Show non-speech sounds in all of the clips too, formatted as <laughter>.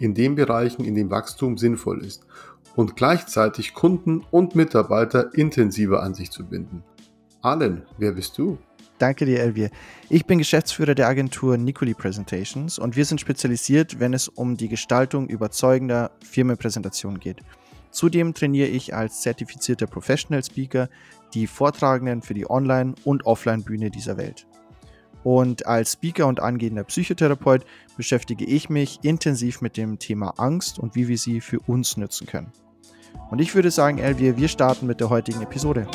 in den Bereichen, in denen Wachstum sinnvoll ist und gleichzeitig Kunden und Mitarbeiter intensiver an sich zu binden. Allen, wer bist du? Danke dir, Elvier. Ich bin Geschäftsführer der Agentur Nicoli Presentations und wir sind spezialisiert, wenn es um die Gestaltung überzeugender Firmenpräsentationen geht. Zudem trainiere ich als zertifizierter Professional Speaker die Vortragenden für die Online- und Offline-Bühne dieser Welt. Und als Speaker und angehender Psychotherapeut beschäftige ich mich intensiv mit dem Thema Angst und wie wir sie für uns nutzen können. Und ich würde sagen, Elvier, wir starten mit der heutigen Episode.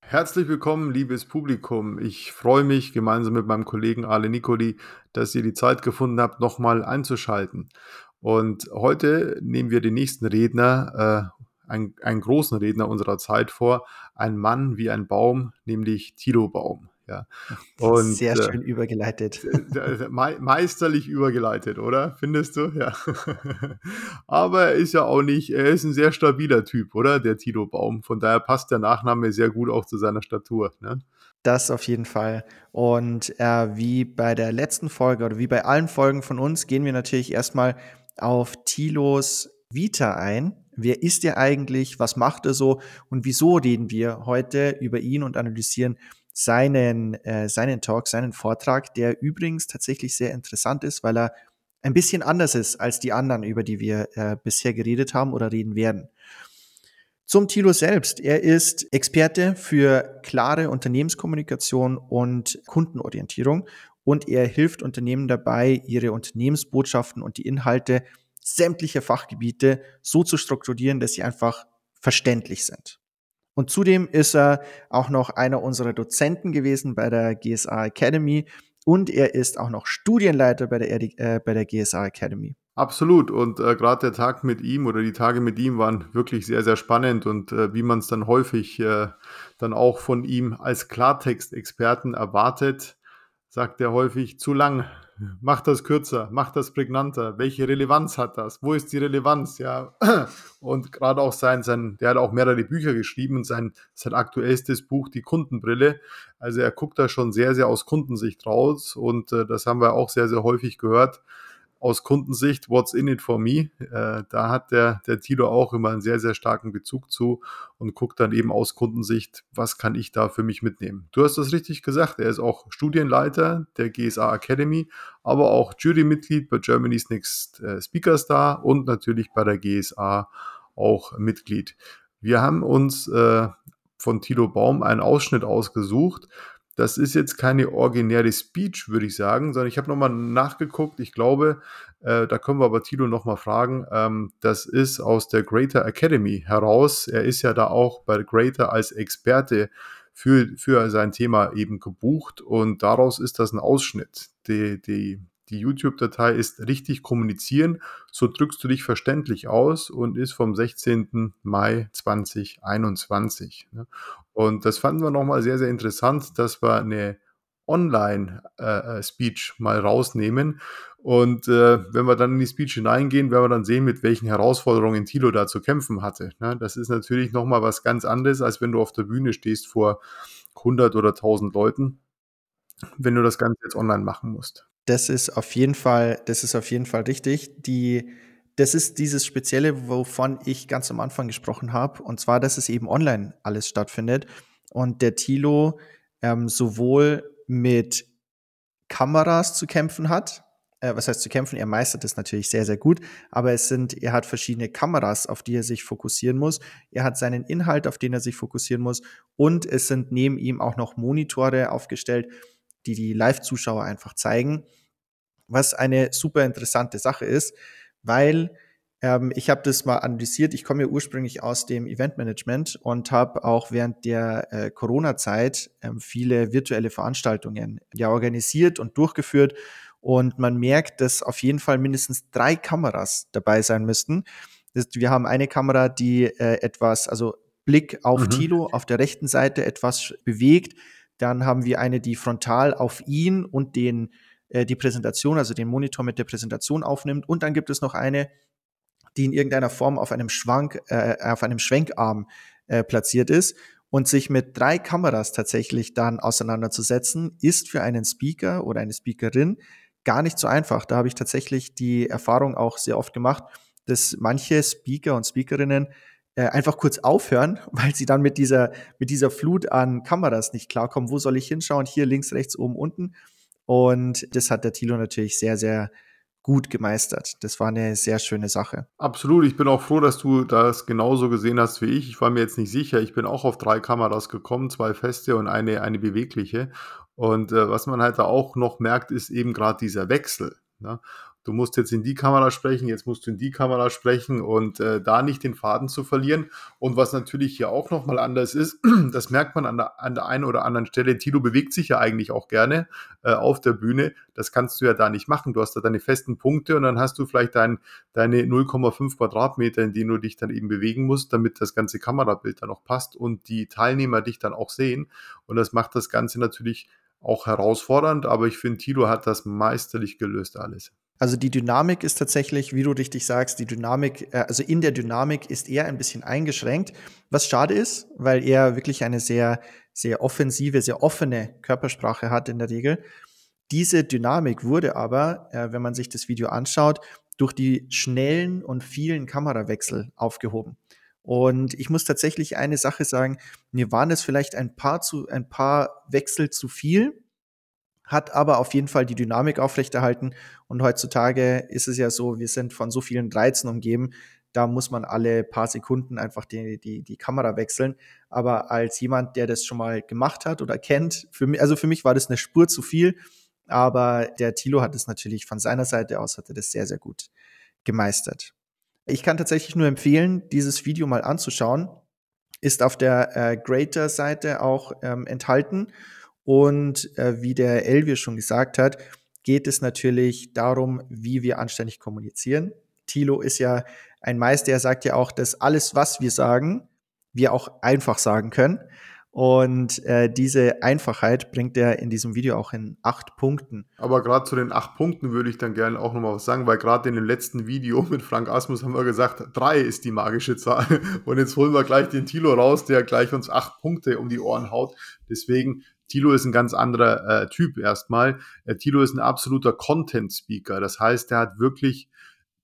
Herzlich willkommen, liebes Publikum. Ich freue mich gemeinsam mit meinem Kollegen Ale Nicoli, dass ihr die Zeit gefunden habt, nochmal einzuschalten. Und heute nehmen wir den nächsten Redner, äh, einen, einen großen Redner unserer Zeit vor, ein Mann wie ein Baum, nämlich Tilo Baum. Ja. Und, Sehr äh, schön äh, übergeleitet. Me meisterlich übergeleitet, oder? Findest du? Ja. <laughs> Aber er ist ja auch nicht, er ist ein sehr stabiler Typ, oder? Der Tito Baum. Von daher passt der Nachname sehr gut auch zu seiner Statur. Ne? Das auf jeden Fall. Und äh, wie bei der letzten Folge oder wie bei allen Folgen von uns gehen wir natürlich erstmal auf Tilos Vita ein. Wer ist er eigentlich? Was macht er so? Und wieso reden wir heute über ihn und analysieren seinen, äh, seinen Talk, seinen Vortrag, der übrigens tatsächlich sehr interessant ist, weil er ein bisschen anders ist als die anderen, über die wir äh, bisher geredet haben oder reden werden. Zum Thilo selbst. Er ist Experte für klare Unternehmenskommunikation und Kundenorientierung und er hilft Unternehmen dabei, ihre Unternehmensbotschaften und die Inhalte sämtlicher Fachgebiete so zu strukturieren, dass sie einfach verständlich sind. Und zudem ist er auch noch einer unserer Dozenten gewesen bei der GSA Academy und er ist auch noch Studienleiter bei der, äh, bei der GSA Academy. Absolut. Und äh, gerade der Tag mit ihm oder die Tage mit ihm waren wirklich sehr, sehr spannend. Und äh, wie man es dann häufig äh, dann auch von ihm als Klartextexperten erwartet, sagt er häufig zu lang, mach das kürzer, mach das prägnanter, welche Relevanz hat das, wo ist die Relevanz, ja, <clears throat> und gerade auch sein, sein, der hat auch mehrere Bücher geschrieben und sein, sein aktuellstes Buch, die Kundenbrille, also er guckt da schon sehr, sehr aus Kundensicht raus und äh, das haben wir auch sehr, sehr häufig gehört, aus Kundensicht, what's in it for me? Äh, da hat der, der Tilo auch immer einen sehr, sehr starken Bezug zu und guckt dann eben aus Kundensicht, was kann ich da für mich mitnehmen? Du hast das richtig gesagt, er ist auch Studienleiter der GSA Academy, aber auch Jurymitglied bei Germany's Next äh, Speaker Star und natürlich bei der GSA auch Mitglied. Wir haben uns äh, von Tilo Baum einen Ausschnitt ausgesucht, das ist jetzt keine originäre Speech, würde ich sagen, sondern ich habe nochmal nachgeguckt. Ich glaube, äh, da können wir aber Tilo nochmal fragen. Ähm, das ist aus der Greater Academy heraus. Er ist ja da auch bei Greater als Experte für, für sein Thema eben gebucht und daraus ist das ein Ausschnitt. Die, die, die YouTube-Datei ist richtig kommunizieren, so drückst du dich verständlich aus und ist vom 16. Mai 2021. Ne? Und das fanden wir nochmal sehr, sehr interessant, dass wir eine Online-Speech äh, mal rausnehmen. Und äh, wenn wir dann in die Speech hineingehen, werden wir dann sehen, mit welchen Herausforderungen Tilo da zu kämpfen hatte. Ne? Das ist natürlich nochmal was ganz anderes, als wenn du auf der Bühne stehst vor 100 oder 1000 Leuten, wenn du das Ganze jetzt online machen musst. Das ist auf jeden Fall, das ist auf jeden Fall richtig. Die, das ist dieses Spezielle, wovon ich ganz am Anfang gesprochen habe, und zwar, dass es eben online alles stattfindet. Und der Tilo ähm, sowohl mit Kameras zu kämpfen hat, äh, was heißt zu kämpfen, er meistert es natürlich sehr, sehr gut, aber es sind, er hat verschiedene Kameras, auf die er sich fokussieren muss, er hat seinen Inhalt, auf den er sich fokussieren muss. Und es sind neben ihm auch noch Monitore aufgestellt, die die Live-Zuschauer einfach zeigen, was eine super interessante Sache ist, weil ähm, ich habe das mal analysiert. Ich komme ja ursprünglich aus dem Eventmanagement und habe auch während der äh, Corona-Zeit ähm, viele virtuelle Veranstaltungen ja organisiert und durchgeführt. Und man merkt, dass auf jeden Fall mindestens drei Kameras dabei sein müssten. wir haben eine Kamera, die äh, etwas, also Blick auf mhm. Tilo auf der rechten Seite etwas bewegt. Dann haben wir eine, die frontal auf ihn und den, äh, die Präsentation, also den Monitor mit der Präsentation aufnimmt. Und dann gibt es noch eine, die in irgendeiner Form auf einem Schwank, äh, auf einem Schwenkarm äh, platziert ist. Und sich mit drei Kameras tatsächlich dann auseinanderzusetzen, ist für einen Speaker oder eine Speakerin gar nicht so einfach. Da habe ich tatsächlich die Erfahrung auch sehr oft gemacht, dass manche Speaker und Speakerinnen äh, einfach kurz aufhören, <laughs> weil sie dann mit dieser, mit dieser Flut an Kameras nicht klarkommen. Wo soll ich hinschauen? Hier links, rechts, oben, unten. Und das hat der Thilo natürlich sehr, sehr gut gemeistert. Das war eine sehr schöne Sache. Absolut. Ich bin auch froh, dass du das genauso gesehen hast wie ich. Ich war mir jetzt nicht sicher. Ich bin auch auf drei Kameras gekommen, zwei feste und eine, eine bewegliche. Und äh, was man halt da auch noch merkt, ist eben gerade dieser Wechsel. Ne? Du musst jetzt in die Kamera sprechen, jetzt musst du in die Kamera sprechen und äh, da nicht den Faden zu verlieren. Und was natürlich hier auch nochmal anders ist, <clears throat> das merkt man an der, an der einen oder anderen Stelle. Tilo bewegt sich ja eigentlich auch gerne äh, auf der Bühne. Das kannst du ja da nicht machen. Du hast da deine festen Punkte und dann hast du vielleicht dein, deine 0,5 Quadratmeter, in denen du dich dann eben bewegen musst, damit das ganze Kamerabild dann auch passt und die Teilnehmer dich dann auch sehen. Und das macht das Ganze natürlich auch herausfordernd, aber ich finde, Tilo hat das meisterlich gelöst alles. Also die Dynamik ist tatsächlich, wie du richtig sagst, die Dynamik, äh, also in der Dynamik ist er ein bisschen eingeschränkt, was schade ist, weil er wirklich eine sehr, sehr offensive, sehr offene Körpersprache hat in der Regel. Diese Dynamik wurde aber, äh, wenn man sich das Video anschaut, durch die schnellen und vielen Kamerawechsel aufgehoben. Und ich muss tatsächlich eine Sache sagen, mir waren es vielleicht ein paar zu, ein paar Wechsel zu viel, hat aber auf jeden Fall die Dynamik aufrechterhalten. Und heutzutage ist es ja so, wir sind von so vielen Reizen umgeben, da muss man alle paar Sekunden einfach die, die, die Kamera wechseln. Aber als jemand, der das schon mal gemacht hat oder kennt, für mich, also für mich war das eine Spur zu viel. Aber der Tilo hat es natürlich von seiner Seite aus, hatte das sehr, sehr gut gemeistert. Ich kann tatsächlich nur empfehlen, dieses Video mal anzuschauen. Ist auf der äh, Greater-Seite auch ähm, enthalten. Und äh, wie der Elvier schon gesagt hat, geht es natürlich darum, wie wir anständig kommunizieren. Thilo ist ja ein Meister, er sagt ja auch, dass alles, was wir sagen, wir auch einfach sagen können. Und äh, diese Einfachheit bringt er in diesem Video auch in acht Punkten. Aber gerade zu den acht Punkten würde ich dann gerne auch nochmal was sagen, weil gerade in dem letzten Video <laughs> mit Frank Asmus haben wir gesagt, drei ist die magische Zahl. Und jetzt holen wir gleich den Tilo raus, der gleich uns acht Punkte um die Ohren haut. Deswegen Tilo ist ein ganz anderer äh, Typ erstmal. Äh, Tilo ist ein absoluter Content-Speaker. Das heißt, er hat wirklich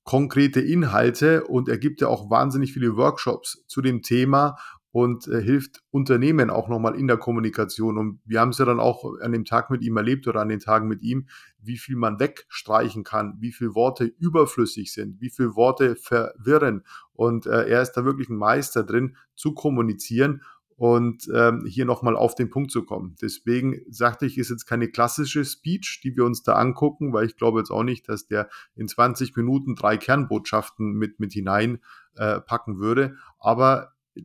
konkrete Inhalte und er gibt ja auch wahnsinnig viele Workshops zu dem Thema und äh, hilft Unternehmen auch nochmal in der Kommunikation. Und wir haben es ja dann auch an dem Tag mit ihm erlebt oder an den Tagen mit ihm, wie viel man wegstreichen kann, wie viele Worte überflüssig sind, wie viele Worte verwirren. Und äh, er ist da wirklich ein Meister drin, zu kommunizieren und ähm, hier nochmal auf den Punkt zu kommen. Deswegen sagte ich, ist jetzt keine klassische Speech, die wir uns da angucken, weil ich glaube jetzt auch nicht, dass der in 20 Minuten drei Kernbotschaften mit, mit hinein äh, packen würde. Aber äh,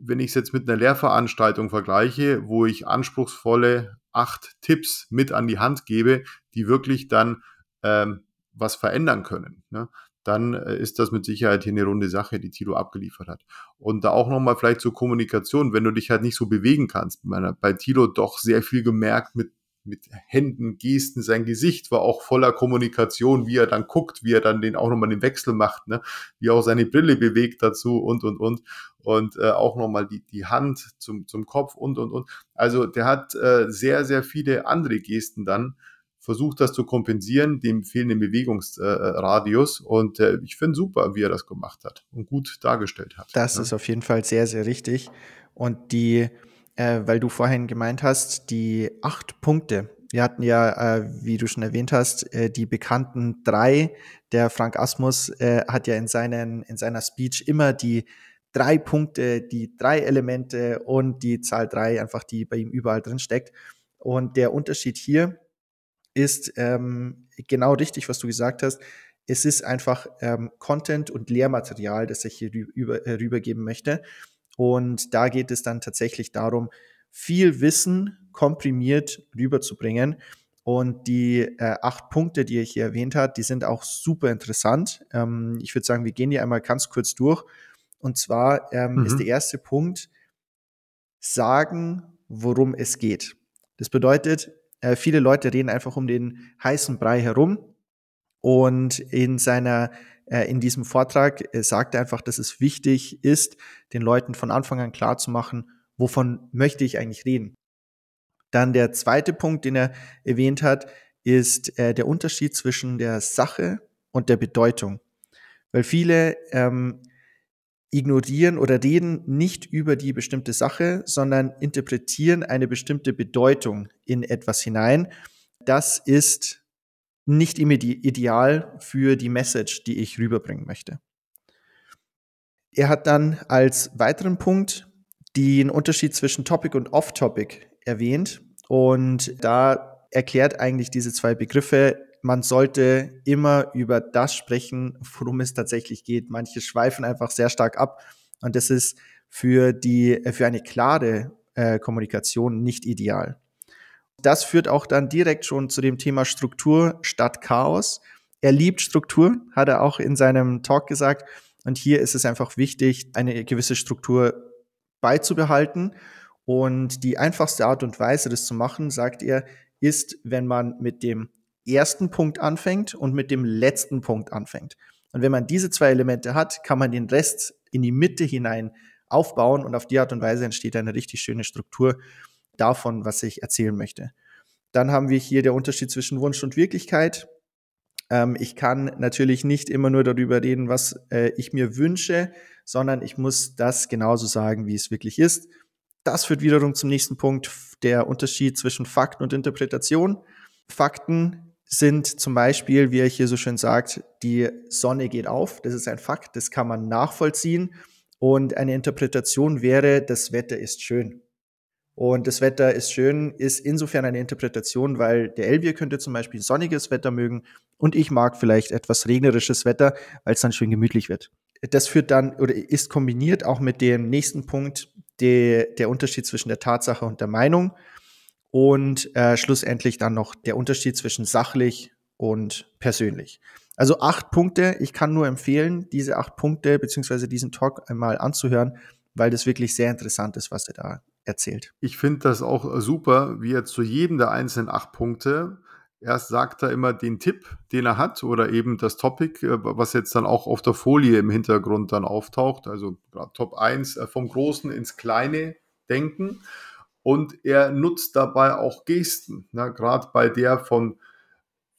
wenn ich es jetzt mit einer Lehrveranstaltung vergleiche, wo ich anspruchsvolle acht Tipps mit an die Hand gebe, die wirklich dann ähm, was verändern können. Ne? Dann äh, ist das mit Sicherheit hier eine runde Sache, die Tilo abgeliefert hat. Und da auch nochmal vielleicht zur Kommunikation, wenn du dich halt nicht so bewegen kannst. Bei Tilo doch sehr viel gemerkt mit, mit Händen, Gesten, sein Gesicht war auch voller Kommunikation, wie er dann guckt, wie er dann den auch nochmal den Wechsel macht, ne? wie er auch seine Brille bewegt dazu und, und, und. Und äh, auch nochmal die, die Hand zum, zum Kopf und, und, und. Also der hat äh, sehr, sehr viele andere Gesten dann, versucht das zu kompensieren, dem fehlenden Bewegungsradius. und äh, ich finde super, wie er das gemacht hat und gut dargestellt hat. Das ja. ist auf jeden Fall sehr, sehr richtig. Und die, äh, weil du vorhin gemeint hast, die acht Punkte. Wir hatten ja, äh, wie du schon erwähnt hast, äh, die bekannten drei. Der Frank Asmus äh, hat ja in, seinen, in seiner Speech immer die drei Punkte, die drei Elemente und die Zahl drei, einfach die bei ihm überall drin steckt. Und der Unterschied hier ist ähm, genau richtig, was du gesagt hast. Es ist einfach ähm, Content und Lehrmaterial, das ich hier rüber, äh, rübergeben möchte. Und da geht es dann tatsächlich darum, viel Wissen komprimiert rüberzubringen. Und die äh, acht Punkte, die er hier erwähnt hat, die sind auch super interessant. Ähm, ich würde sagen, wir gehen die einmal ganz kurz durch. Und zwar ähm, mhm. ist der erste Punkt, sagen, worum es geht. Das bedeutet, äh, viele Leute reden einfach um den heißen Brei herum. Und in seiner, äh, in diesem Vortrag äh, sagt er einfach, dass es wichtig ist, den Leuten von Anfang an klar zu machen, wovon möchte ich eigentlich reden. Dann der zweite Punkt, den er erwähnt hat, ist äh, der Unterschied zwischen der Sache und der Bedeutung. Weil viele ähm, ignorieren oder reden nicht über die bestimmte Sache, sondern interpretieren eine bestimmte Bedeutung in etwas hinein. Das ist nicht immer ideal für die Message, die ich rüberbringen möchte. Er hat dann als weiteren Punkt den Unterschied zwischen Topic und Off-Topic erwähnt. Und da erklärt eigentlich diese zwei Begriffe, man sollte immer über das sprechen, worum es tatsächlich geht. Manche schweifen einfach sehr stark ab. Und das ist für die, für eine klare äh, Kommunikation nicht ideal. Das führt auch dann direkt schon zu dem Thema Struktur statt Chaos. Er liebt Struktur, hat er auch in seinem Talk gesagt. Und hier ist es einfach wichtig, eine gewisse Struktur beizubehalten. Und die einfachste Art und Weise, das zu machen, sagt er, ist, wenn man mit dem ersten Punkt anfängt und mit dem letzten Punkt anfängt. Und wenn man diese zwei Elemente hat, kann man den Rest in die Mitte hinein aufbauen und auf die Art und Weise entsteht eine richtig schöne Struktur davon, was ich erzählen möchte. Dann haben wir hier der Unterschied zwischen Wunsch und Wirklichkeit. Ähm, ich kann natürlich nicht immer nur darüber reden, was äh, ich mir wünsche, sondern ich muss das genauso sagen, wie es wirklich ist. Das führt wiederum zum nächsten Punkt, der Unterschied zwischen Fakten und Interpretation. Fakten sind zum Beispiel, wie er hier so schön sagt, die Sonne geht auf. Das ist ein Fakt, das kann man nachvollziehen. Und eine Interpretation wäre, das Wetter ist schön. Und das Wetter ist schön, ist insofern eine Interpretation, weil der Elvier könnte zum Beispiel sonniges Wetter mögen und ich mag vielleicht etwas regnerisches Wetter, weil es dann schön gemütlich wird. Das führt dann oder ist kombiniert auch mit dem nächsten Punkt, der, der Unterschied zwischen der Tatsache und der Meinung und äh, schlussendlich dann noch der Unterschied zwischen sachlich und persönlich. Also acht Punkte. Ich kann nur empfehlen, diese acht Punkte beziehungsweise diesen Talk einmal anzuhören, weil das wirklich sehr interessant ist, was er da erzählt. Ich finde das auch super, wie er zu jedem der einzelnen acht Punkte Erst sagt er immer den Tipp, den er hat oder eben das Topic, äh, was jetzt dann auch auf der Folie im Hintergrund dann auftaucht. Also Top 1 äh, vom Großen ins Kleine denken. Und er nutzt dabei auch Gesten. Ne? Gerade bei der von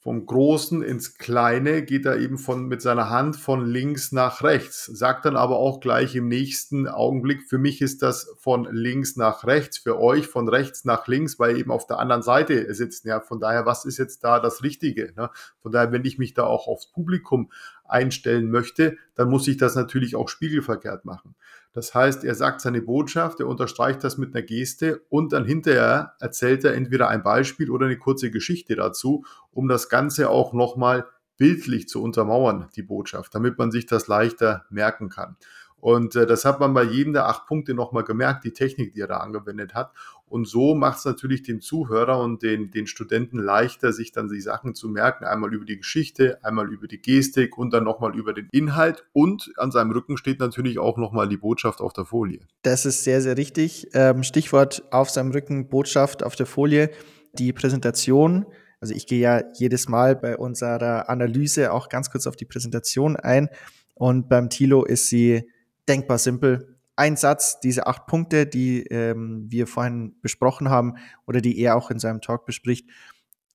vom Großen ins Kleine geht er eben von, mit seiner Hand von links nach rechts, sagt dann aber auch gleich im nächsten Augenblick, für mich ist das von links nach rechts, für euch von rechts nach links, weil eben auf der anderen Seite sitzen. Ja, von daher, was ist jetzt da das Richtige? Ne? Von daher, wenn ich mich da auch aufs Publikum einstellen möchte, dann muss ich das natürlich auch spiegelverkehrt machen. Das heißt, er sagt seine Botschaft, er unterstreicht das mit einer Geste und dann hinterher erzählt er entweder ein Beispiel oder eine kurze Geschichte dazu, um das Ganze auch nochmal bildlich zu untermauern, die Botschaft, damit man sich das leichter merken kann. Und äh, das hat man bei jedem der acht Punkte nochmal gemerkt, die Technik, die er da angewendet hat. Und so macht es natürlich den Zuhörer und den, den Studenten leichter, sich dann die Sachen zu merken. Einmal über die Geschichte, einmal über die Gestik und dann nochmal über den Inhalt. Und an seinem Rücken steht natürlich auch nochmal die Botschaft auf der Folie. Das ist sehr, sehr richtig. Ähm, Stichwort auf seinem Rücken, Botschaft auf der Folie. Die Präsentation also ich gehe ja jedes Mal bei unserer Analyse auch ganz kurz auf die Präsentation ein. Und beim Tilo ist sie denkbar simpel. Ein Satz, diese acht Punkte, die ähm, wir vorhin besprochen haben oder die er auch in seinem Talk bespricht,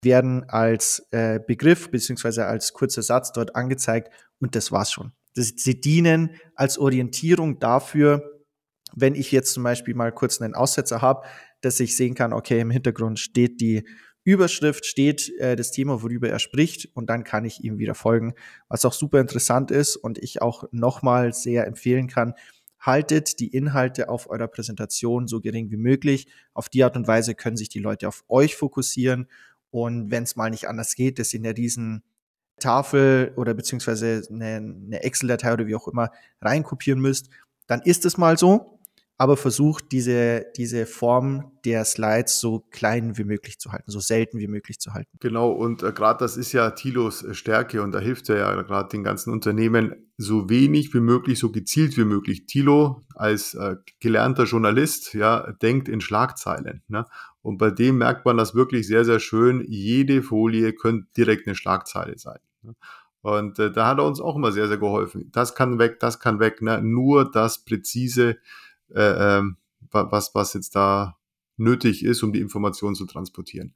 werden als äh, Begriff beziehungsweise als kurzer Satz dort angezeigt und das war's schon. Das, sie dienen als Orientierung dafür, wenn ich jetzt zum Beispiel mal kurz einen Aussetzer habe, dass ich sehen kann, okay, im Hintergrund steht die Überschrift steht äh, das Thema, worüber er spricht, und dann kann ich ihm wieder folgen. Was auch super interessant ist und ich auch nochmal sehr empfehlen kann, haltet die Inhalte auf eurer Präsentation so gering wie möglich. Auf die Art und Weise können sich die Leute auf euch fokussieren. Und wenn es mal nicht anders geht, dass ihr in der riesen Tafel oder beziehungsweise eine, eine Excel-Datei oder wie auch immer reinkopieren müsst, dann ist es mal so. Aber versucht diese, diese Form der Slides so klein wie möglich zu halten, so selten wie möglich zu halten. Genau, und äh, gerade das ist ja Tilos äh, Stärke und da hilft er ja gerade den ganzen Unternehmen so wenig wie möglich, so gezielt wie möglich. Tilo als äh, gelernter Journalist, ja, denkt in Schlagzeilen. Ne? Und bei dem merkt man das wirklich sehr, sehr schön. Jede Folie könnte direkt eine Schlagzeile sein. Ne? Und äh, da hat er uns auch immer sehr, sehr geholfen. Das kann weg, das kann weg. Ne? Nur das präzise äh, ähm, was, was jetzt da nötig ist, um die Information zu transportieren.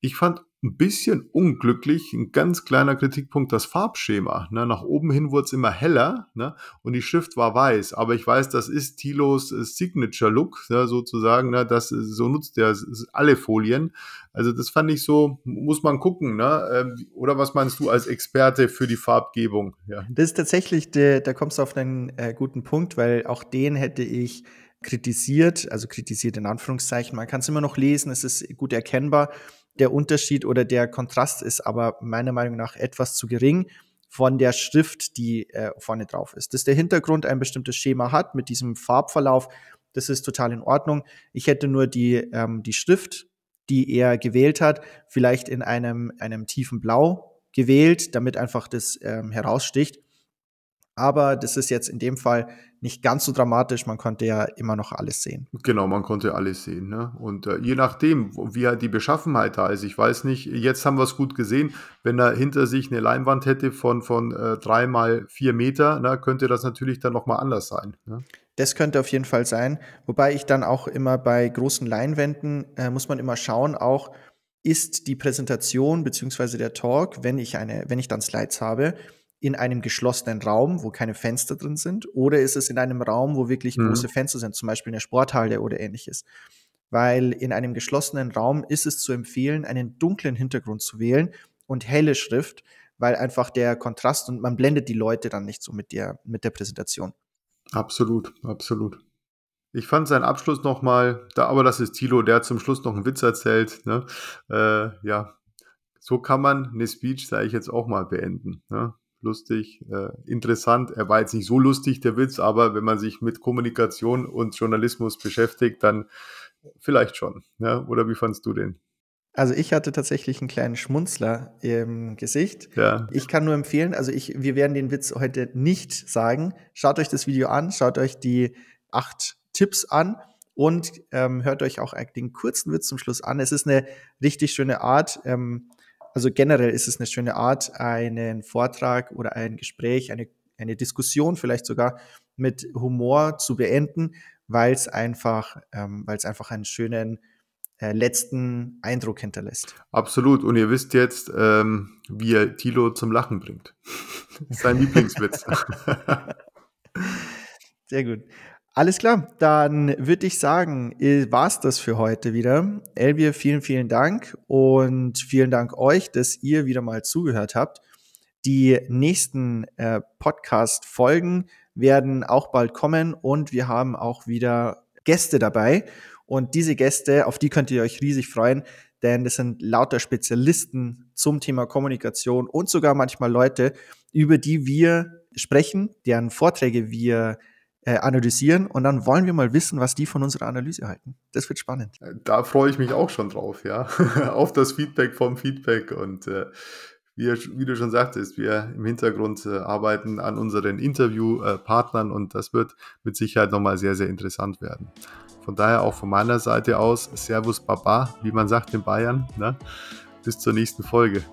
Ich fand ein bisschen unglücklich, ein ganz kleiner Kritikpunkt, das Farbschema. Ne? Nach oben hin wurde es immer heller ne? und die Schrift war weiß. Aber ich weiß, das ist Tilos äh, Signature-Look ne? sozusagen. Ne? Das, so nutzt er alle Folien. Also das fand ich so, muss man gucken. Ne? Ähm, oder was meinst du als Experte für die Farbgebung? Ja. Das ist tatsächlich, da kommst du auf einen äh, guten Punkt, weil auch den hätte ich kritisiert, also kritisiert in Anführungszeichen. Man kann es immer noch lesen, es ist gut erkennbar. Der Unterschied oder der Kontrast ist aber meiner Meinung nach etwas zu gering von der Schrift, die äh, vorne drauf ist. Dass der Hintergrund ein bestimmtes Schema hat mit diesem Farbverlauf, das ist total in Ordnung. Ich hätte nur die, ähm, die Schrift, die er gewählt hat, vielleicht in einem, einem tiefen Blau gewählt, damit einfach das ähm, heraussticht. Aber das ist jetzt in dem Fall nicht ganz so dramatisch. Man konnte ja immer noch alles sehen. Genau, man konnte alles sehen. Ne? Und äh, je nachdem, wie halt die Beschaffenheit da ist, ich weiß nicht, jetzt haben wir es gut gesehen, wenn er hinter sich eine Leinwand hätte von, von äh, drei mal vier Meter, ne, könnte das natürlich dann nochmal anders sein. Ne? Das könnte auf jeden Fall sein. Wobei ich dann auch immer bei großen Leinwänden, äh, muss man immer schauen, auch ist die Präsentation beziehungsweise der Talk, wenn ich eine, wenn ich dann Slides habe, in einem geschlossenen Raum, wo keine Fenster drin sind, oder ist es in einem Raum, wo wirklich mhm. große Fenster sind, zum Beispiel eine Sporthalle oder ähnliches? Weil in einem geschlossenen Raum ist es zu empfehlen, einen dunklen Hintergrund zu wählen und helle Schrift, weil einfach der Kontrast und man blendet die Leute dann nicht so mit der, mit der Präsentation. Absolut, absolut. Ich fand seinen Abschluss nochmal, da, aber das ist Tilo, der zum Schluss noch einen Witz erzählt. Ne? Äh, ja, so kann man eine Speech, sage ich jetzt auch mal, beenden. Ne? Lustig, äh, interessant. Er war jetzt nicht so lustig, der Witz, aber wenn man sich mit Kommunikation und Journalismus beschäftigt, dann vielleicht schon. Ja? Oder wie fandst du den? Also ich hatte tatsächlich einen kleinen Schmunzler im Gesicht. Ja. Ich kann nur empfehlen, also ich, wir werden den Witz heute nicht sagen. Schaut euch das Video an, schaut euch die acht Tipps an und ähm, hört euch auch den kurzen Witz zum Schluss an. Es ist eine richtig schöne Art. Ähm, also generell ist es eine schöne Art, einen Vortrag oder ein Gespräch, eine, eine Diskussion vielleicht sogar mit Humor zu beenden, weil es einfach, ähm, weil es einfach einen schönen äh, letzten Eindruck hinterlässt. Absolut. Und ihr wisst jetzt, ähm, wie er Tilo zum Lachen bringt. <laughs> Sein Lieblingswitz. <laughs> Sehr gut. Alles klar, dann würde ich sagen, äh, war es das für heute wieder. Elvier, vielen, vielen Dank und vielen Dank euch, dass ihr wieder mal zugehört habt. Die nächsten äh, Podcast-Folgen werden auch bald kommen und wir haben auch wieder Gäste dabei. Und diese Gäste, auf die könnt ihr euch riesig freuen, denn das sind lauter Spezialisten zum Thema Kommunikation und sogar manchmal Leute, über die wir sprechen, deren Vorträge wir äh, analysieren und dann wollen wir mal wissen, was die von unserer Analyse halten. Das wird spannend. Da freue ich mich auch schon drauf, ja. <laughs> Auf das Feedback vom Feedback und äh, wie, wie, du schon sagtest, wir im Hintergrund äh, arbeiten an unseren Interviewpartnern und das wird mit Sicherheit nochmal sehr, sehr interessant werden. Von daher auch von meiner Seite aus Servus Baba, wie man sagt in Bayern. Ne? Bis zur nächsten Folge.